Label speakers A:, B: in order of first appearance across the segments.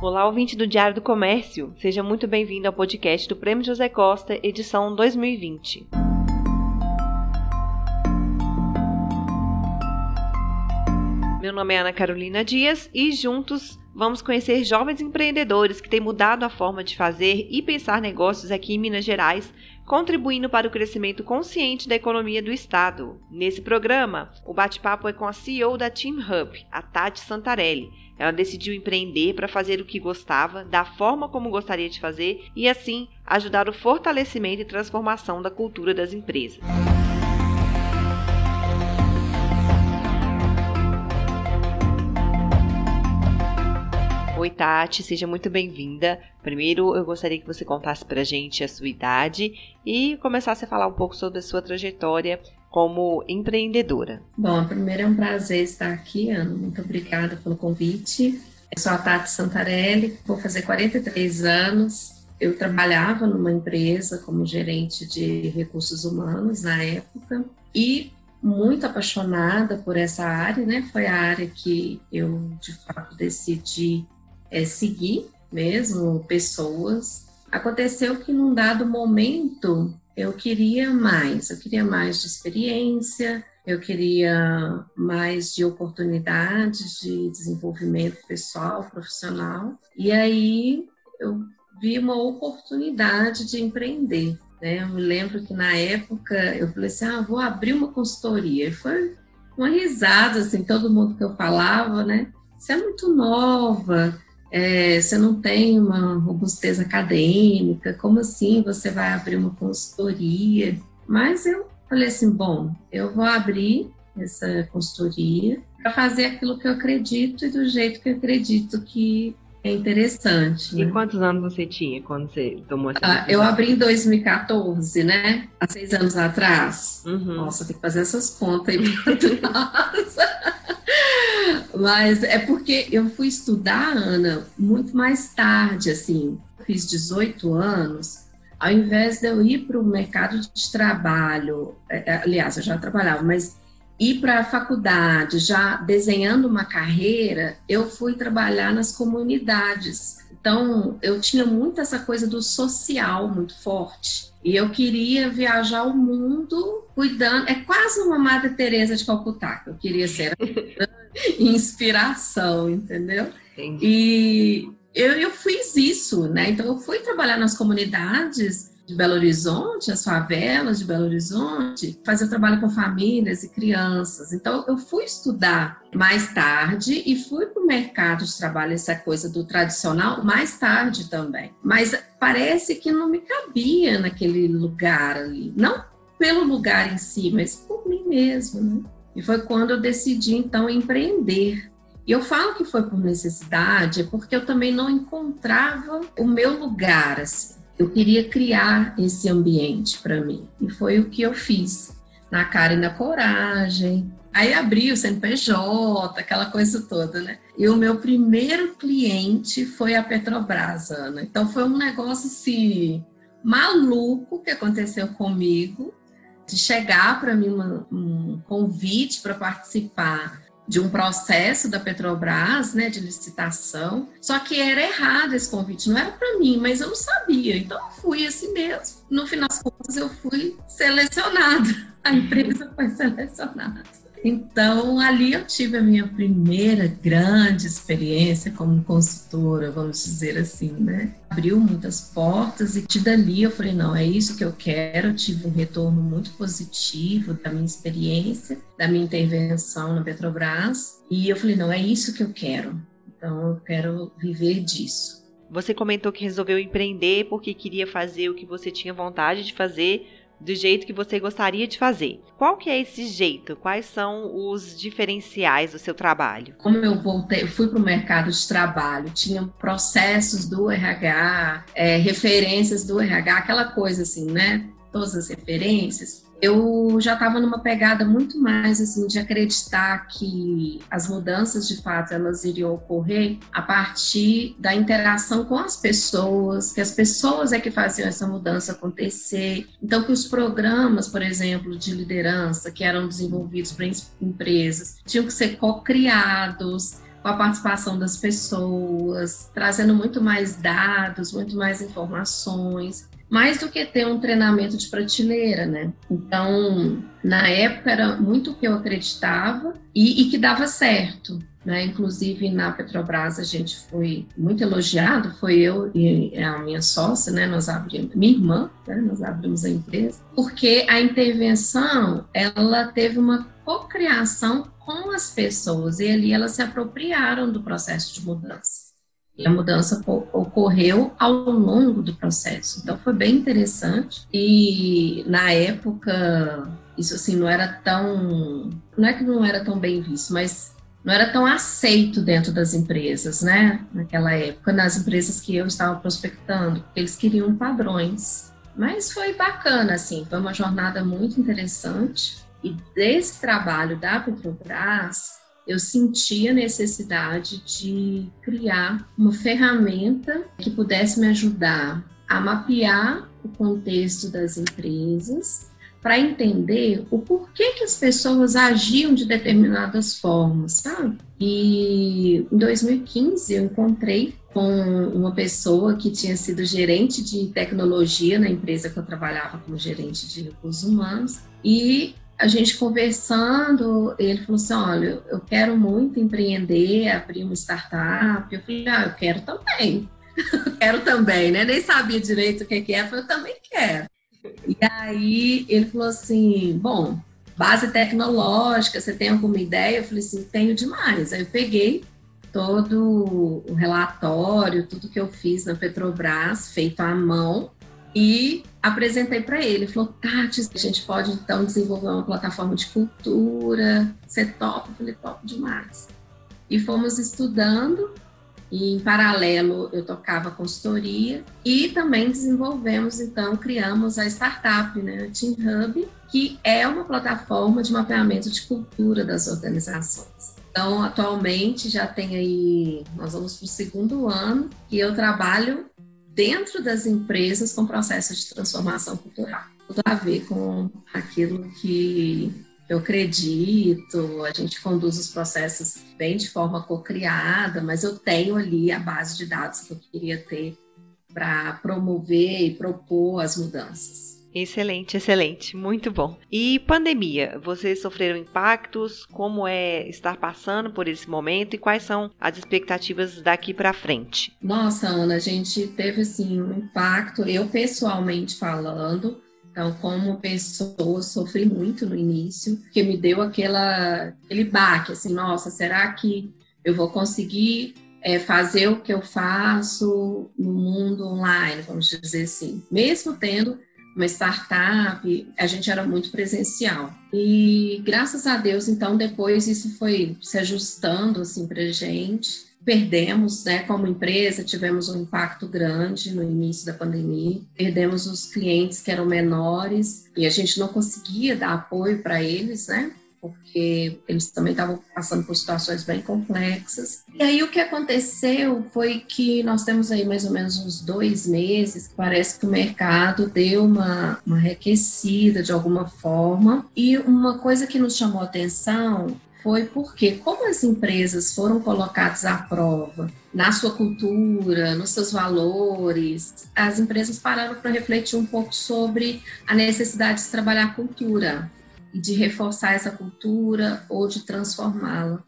A: Olá, ouvinte do Diário do Comércio. Seja muito bem-vindo ao podcast do Prêmio José Costa, edição 2020. Meu nome é Ana Carolina Dias e juntos vamos conhecer jovens empreendedores que têm mudado a forma de fazer e pensar negócios aqui em Minas Gerais, contribuindo para o crescimento consciente da economia do estado. Nesse programa, o bate-papo é com a CEO da Team Hub, a Tati Santarelli. Ela decidiu empreender para fazer o que gostava, da forma como gostaria de fazer e assim ajudar o fortalecimento e transformação da cultura das empresas. Oi, Tati, seja muito bem-vinda. Primeiro, eu gostaria que você contasse para a gente a sua idade e começasse a falar um pouco sobre a sua trajetória como empreendedora.
B: Bom, primeiro é um prazer estar aqui, Ana. Muito obrigada pelo convite. Eu sou a Tati Santarelli, vou fazer 43 anos. Eu trabalhava numa empresa como gerente de recursos humanos na época e muito apaixonada por essa área, né? Foi a área que eu de fato decidi é, seguir mesmo pessoas. Aconteceu que num dado momento eu queria mais, eu queria mais de experiência, eu queria mais de oportunidades de desenvolvimento pessoal, profissional. E aí eu vi uma oportunidade de empreender. Né? Eu me lembro que na época eu falei assim: ah, vou abrir uma consultoria. E foi uma risada, assim, todo mundo que eu falava, né? Você é muito nova, é, você não tem uma robustez acadêmica, como assim você vai abrir uma consultoria? Mas eu falei assim, bom, eu vou abrir essa consultoria para fazer aquilo que eu acredito e do jeito que eu acredito que é interessante.
A: E né? quantos anos você tinha quando você tomou essa
B: ah, Eu abri em 2014, né? Há seis anos atrás. Uhum. Nossa, tem que fazer essas contas aí. Mas é porque eu fui estudar, Ana, muito mais tarde, assim. Fiz 18 anos. Ao invés de eu ir para o mercado de trabalho, é, é, aliás, eu já trabalhava, mas ir para a faculdade já desenhando uma carreira, eu fui trabalhar nas comunidades. Então, eu tinha muito essa coisa do social muito forte. E eu queria viajar o mundo cuidando. É quase uma Madre Teresa de Calcutá que eu queria ser. inspiração, entendeu? Entendi. E eu, eu fiz isso, né? Então, eu fui trabalhar nas comunidades de Belo Horizonte, as favelas de Belo Horizonte, fazer trabalho com famílias e crianças. Então, eu fui estudar mais tarde e fui para o mercado de trabalho, essa coisa do tradicional, mais tarde também. Mas parece que não me cabia naquele lugar ali. Não pelo lugar em si, mas por mim mesmo, né? E foi quando eu decidi, então, empreender. E eu falo que foi por necessidade, porque eu também não encontrava o meu lugar, assim. Eu queria criar esse ambiente para mim. E foi o que eu fiz, na cara e na coragem. Aí abri o CNPJ, aquela coisa toda, né? E o meu primeiro cliente foi a Petrobras, Ana. Então foi um negócio assim maluco que aconteceu comigo, de chegar para mim uma, um convite para participar de um processo da Petrobras, né, de licitação. Só que era errado esse convite, não era para mim, mas eu não sabia. Então eu fui assim mesmo. No final das contas eu fui selecionada. A empresa foi selecionada. Então, ali eu tive a minha primeira grande experiência como consultora, vamos dizer assim, né? Abriu muitas portas e de dali eu falei, não, é isso que eu quero. Eu tive um retorno muito positivo da minha experiência, da minha intervenção na Petrobras. E eu falei, não, é isso que eu quero. Então, eu quero viver disso.
A: Você comentou que resolveu empreender porque queria fazer o que você tinha vontade de fazer do jeito que você gostaria de fazer. Qual que é esse jeito? Quais são os diferenciais do seu trabalho?
B: Como eu voltei, fui para o mercado de trabalho, tinha processos do RH, é, referências do RH, aquela coisa assim, né? Todas as referências eu já estava numa pegada muito mais assim de acreditar que as mudanças de fato elas iriam ocorrer a partir da interação com as pessoas, que as pessoas é que faziam essa mudança acontecer. Então que os programas, por exemplo, de liderança que eram desenvolvidos para empresas tinham que ser co-criados, com a participação das pessoas, trazendo muito mais dados, muito mais informações, mais do que ter um treinamento de prateleira, né? Então, na época era muito o que eu acreditava e, e que dava certo. Né? Inclusive na Petrobras a gente foi muito elogiado, foi eu e a minha sócia, né? Nós abrimos, minha irmã, né? nós abrimos a empresa, porque a intervenção ela teve uma cocriação com as pessoas e ali elas se apropriaram do processo de mudança. E a mudança ocorreu ao longo do processo. Então foi bem interessante. E na época, isso assim não era tão. Não é que não era tão bem visto, mas não era tão aceito dentro das empresas, né? Naquela época, nas empresas que eu estava prospectando, eles queriam padrões. Mas foi bacana, assim, foi uma jornada muito interessante. E desse trabalho da Petrobras, eu senti a necessidade de criar uma ferramenta que pudesse me ajudar a mapear o contexto das empresas para entender o porquê que as pessoas agiam de determinadas formas, sabe? E em 2015 eu encontrei com uma pessoa que tinha sido gerente de tecnologia na empresa que eu trabalhava como gerente de recursos humanos e a gente conversando, ele falou assim: Olha, eu quero muito empreender, abrir uma startup. Eu falei: Ah, eu quero também. quero também, né? Nem sabia direito o que, que era, eu também quero. E aí ele falou assim: Bom, base tecnológica, você tem alguma ideia? Eu falei assim: Tenho demais. Aí eu peguei todo o relatório, tudo que eu fiz na Petrobras, feito à mão, e apresentei para ele. Falou, Tati, a gente pode então desenvolver uma plataforma de cultura. Você topa? Eu falei, top demais. E fomos estudando, e em paralelo eu tocava consultoria e também desenvolvemos, então, criamos a startup, né, a Team Hub, que é uma plataforma de mapeamento de cultura das organizações. Então, atualmente já tem aí, nós vamos para o segundo ano, que eu trabalho dentro das empresas com processos de transformação cultural. Tudo a ver com aquilo que eu acredito, a gente conduz os processos bem de forma co-criada, mas eu tenho ali a base de dados que eu queria ter para promover e propor as mudanças.
A: Excelente, excelente, muito bom. E pandemia, vocês sofreram impactos? Como é estar passando por esse momento e quais são as expectativas daqui para frente?
B: Nossa, Ana, a gente teve assim um impacto, eu pessoalmente falando, então, como pessoa, sofri muito no início, porque me deu aquela, aquele baque, assim, nossa, será que eu vou conseguir é, fazer o que eu faço no mundo online, vamos dizer assim, mesmo tendo uma startup, a gente era muito presencial. E graças a Deus, então, depois isso foi se ajustando assim para gente. Perdemos, né, como empresa, tivemos um impacto grande no início da pandemia. Perdemos os clientes que eram menores e a gente não conseguia dar apoio para eles, né? Porque eles também estavam passando por situações bem complexas. E aí o que aconteceu foi que nós temos aí mais ou menos uns dois meses, parece que o mercado deu uma, uma requecida de alguma forma. E uma coisa que nos chamou atenção foi porque, como as empresas foram colocadas à prova na sua cultura, nos seus valores, as empresas pararam para refletir um pouco sobre a necessidade de trabalhar cultura de reforçar essa cultura ou de transformá-la.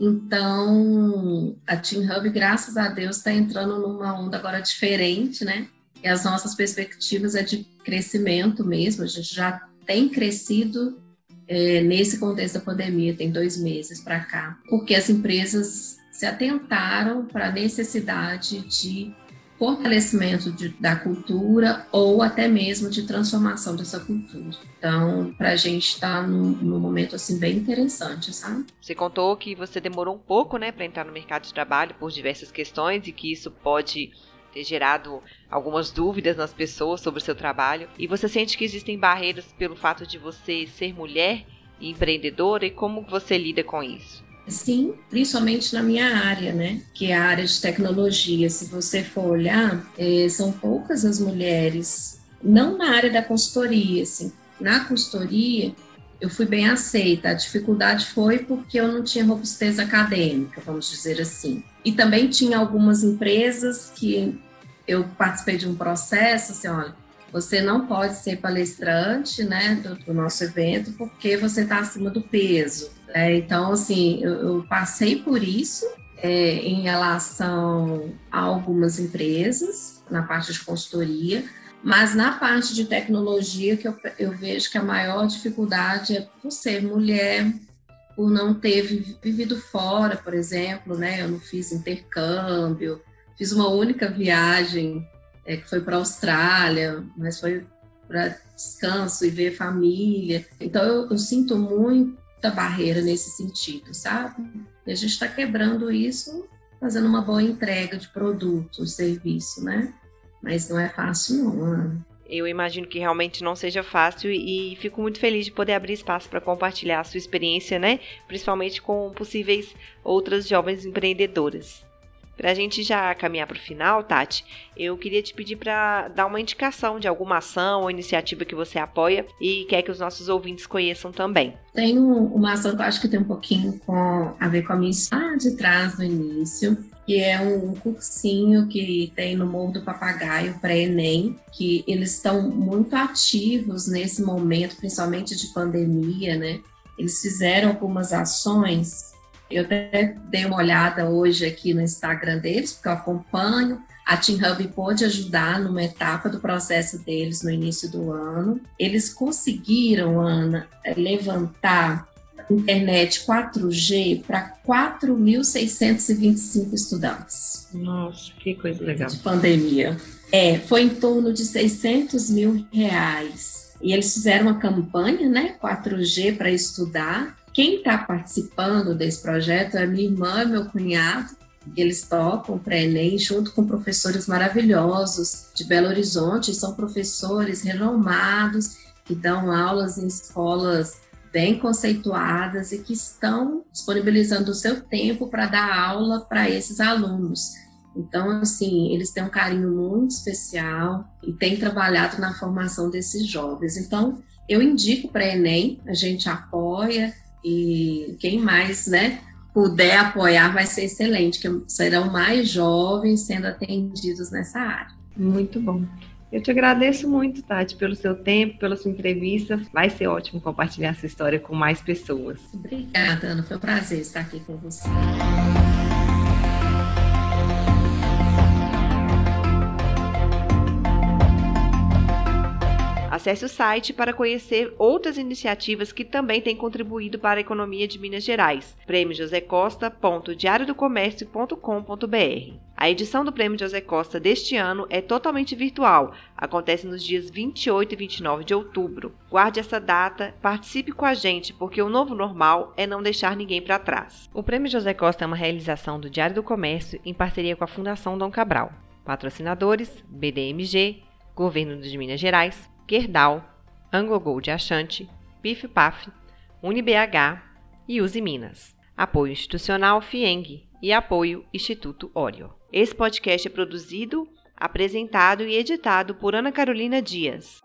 B: Então, a Team Hub, graças a Deus, está entrando numa onda agora diferente, né? E as nossas perspectivas é de crescimento mesmo. A gente já tem crescido é, nesse contexto da pandemia, tem dois meses para cá, porque as empresas se atentaram para a necessidade de fortalecimento de, da cultura ou até mesmo de transformação dessa cultura. Então, para a gente está num, num, momento assim bem interessante, sabe?
A: Você contou que você demorou um pouco, né, para entrar no mercado de trabalho por diversas questões e que isso pode ter gerado algumas dúvidas nas pessoas sobre o seu trabalho. E você sente que existem barreiras pelo fato de você ser mulher e empreendedora e como você lida com isso?
B: Sim, principalmente na minha área, né? Que é a área de tecnologia. Se você for olhar, é, são poucas as mulheres, não na área da consultoria, assim. Na consultoria, eu fui bem aceita. A dificuldade foi porque eu não tinha robustez acadêmica, vamos dizer assim. E também tinha algumas empresas que eu participei de um processo, assim, olha, você não pode ser palestrante, né, do, do nosso evento, porque você está acima do peso. É, então, assim, eu, eu, passei por isso é, em relação a algumas empresas, na parte de consultoria, mas na parte de tecnologia, que eu, eu vejo que a maior dificuldade é por ser mulher, por não ter vivido fora, por exemplo, né? Eu não fiz intercâmbio, fiz uma única viagem é, que foi para a Austrália, mas foi para descanso e ver família. Então eu, eu sinto muita barreira nesse sentido, sabe? E a gente está quebrando isso fazendo uma boa entrega de produto, serviço, né? Mas não é fácil, não. Ana.
A: Eu imagino que realmente não seja fácil e fico muito feliz de poder abrir espaço para compartilhar a sua experiência, né? Principalmente com possíveis outras jovens empreendedoras. Para a gente já caminhar para o final, Tati, eu queria te pedir para dar uma indicação de alguma ação ou iniciativa que você apoia e quer que os nossos ouvintes conheçam também.
B: Tem uma ação que eu acho que tem um pouquinho com, a ver com a minha história de trás no início, que é um cursinho que tem no Morro do Papagaio para Enem, que eles estão muito ativos nesse momento, principalmente de pandemia, né? Eles fizeram algumas ações eu até dei uma olhada hoje aqui no Instagram deles, porque eu acompanho. A Team Hub pôde ajudar numa etapa do processo deles no início do ano. Eles conseguiram, Ana, eh, levantar internet 4G para 4.625 estudantes.
A: Nossa, que coisa legal.
B: De pandemia. É, foi em torno de 600 mil reais. E eles fizeram uma campanha, né, 4G para estudar, quem está participando desse projeto é minha irmã e meu cunhado. Eles tocam para Enem junto com professores maravilhosos de Belo Horizonte. São professores renomados que dão aulas em escolas bem conceituadas e que estão disponibilizando o seu tempo para dar aula para esses alunos. Então, assim, eles têm um carinho muito especial e têm trabalhado na formação desses jovens. Então, eu indico para Enem, a gente apoia, e quem mais, né, puder apoiar vai ser excelente, que serão mais jovens sendo atendidos nessa área.
A: Muito bom. Eu te agradeço muito, Tati, pelo seu tempo, pela sua entrevista. Vai ser ótimo compartilhar essa história com mais pessoas.
B: Obrigada, Ana. Foi um prazer estar aqui com você.
A: Acesse o site para conhecer outras iniciativas que também têm contribuído para a economia de Minas Gerais. Prêmio José Costa.diariodocomércio.com.br. A edição do Prêmio José Costa deste ano é totalmente virtual. Acontece nos dias 28 e 29 de outubro. Guarde essa data, participe com a gente, porque o novo normal é não deixar ninguém para trás. O Prêmio José Costa é uma realização do Diário do Comércio em parceria com a Fundação Dom Cabral. Patrocinadores: BDMG, Governo de Minas Gerais, Gerdau, Anglo-Gold Achante, PIF PAF, UniBH e Use Minas. Apoio institucional FIENG e apoio Instituto Ório. Esse podcast é produzido, apresentado e editado por Ana Carolina Dias.